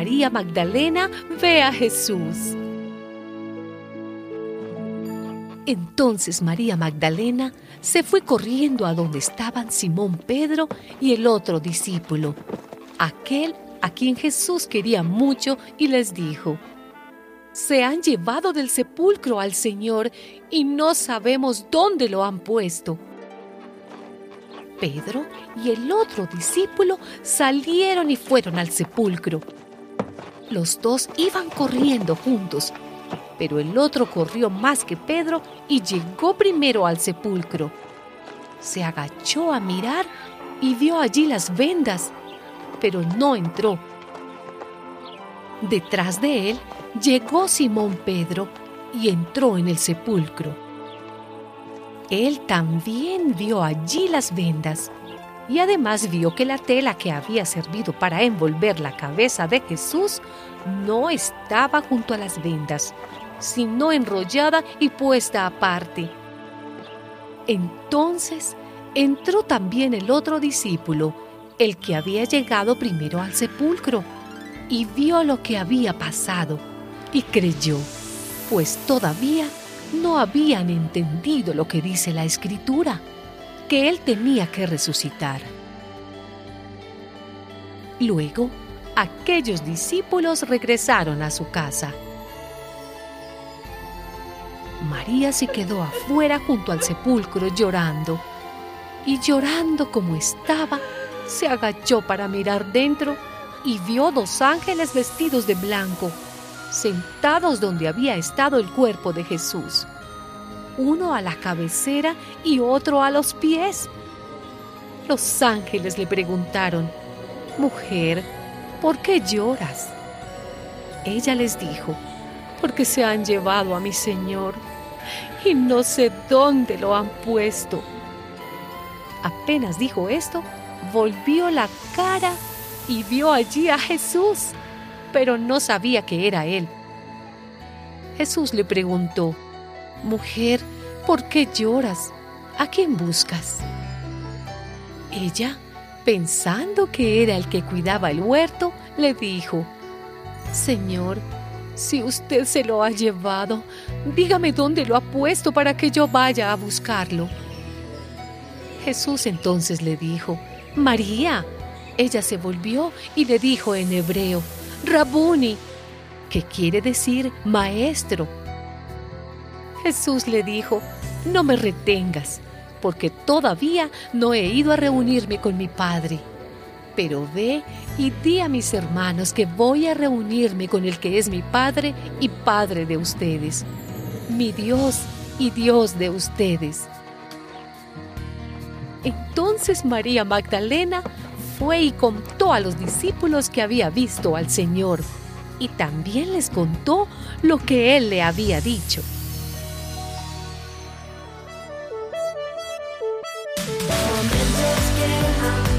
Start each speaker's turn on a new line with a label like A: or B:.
A: María Magdalena ve a Jesús. Entonces María Magdalena se fue corriendo a donde estaban Simón Pedro y el otro discípulo, aquel a quien Jesús quería mucho, y les dijo, Se han llevado del sepulcro al Señor y no sabemos dónde lo han puesto. Pedro y el otro discípulo salieron y fueron al sepulcro. Los dos iban corriendo juntos, pero el otro corrió más que Pedro y llegó primero al sepulcro. Se agachó a mirar y vio allí las vendas, pero no entró. Detrás de él llegó Simón Pedro y entró en el sepulcro. Él también vio allí las vendas y además vio que la tela que había servido para envolver la cabeza de Jesús no estaba junto a las vendas, sino enrollada y puesta aparte. Entonces entró también el otro discípulo, el que había llegado primero al sepulcro, y vio lo que había pasado, y creyó, pues todavía no habían entendido lo que dice la escritura que él tenía que resucitar. Luego, aquellos discípulos regresaron a su casa. María se quedó afuera junto al sepulcro llorando, y llorando como estaba, se agachó para mirar dentro y vio dos ángeles vestidos de blanco, sentados donde había estado el cuerpo de Jesús uno a la cabecera y otro a los pies. Los ángeles le preguntaron, Mujer, ¿por qué lloras? Ella les dijo, porque se han llevado a mi Señor y no sé dónde lo han puesto. Apenas dijo esto, volvió la cara y vio allí a Jesús, pero no sabía que era él. Jesús le preguntó, Mujer, ¿por qué lloras? ¿A quién buscas? Ella, pensando que era el que cuidaba el huerto, le dijo, Señor, si usted se lo ha llevado, dígame dónde lo ha puesto para que yo vaya a buscarlo. Jesús entonces le dijo, María. Ella se volvió y le dijo en hebreo, Rabuni, que quiere decir maestro. Jesús le dijo, no me retengas, porque todavía no he ido a reunirme con mi Padre. Pero ve y di a mis hermanos que voy a reunirme con el que es mi Padre y Padre de ustedes, mi Dios y Dios de ustedes. Entonces María Magdalena fue y contó a los discípulos que había visto al Señor, y también les contó lo que él le había dicho.
B: Con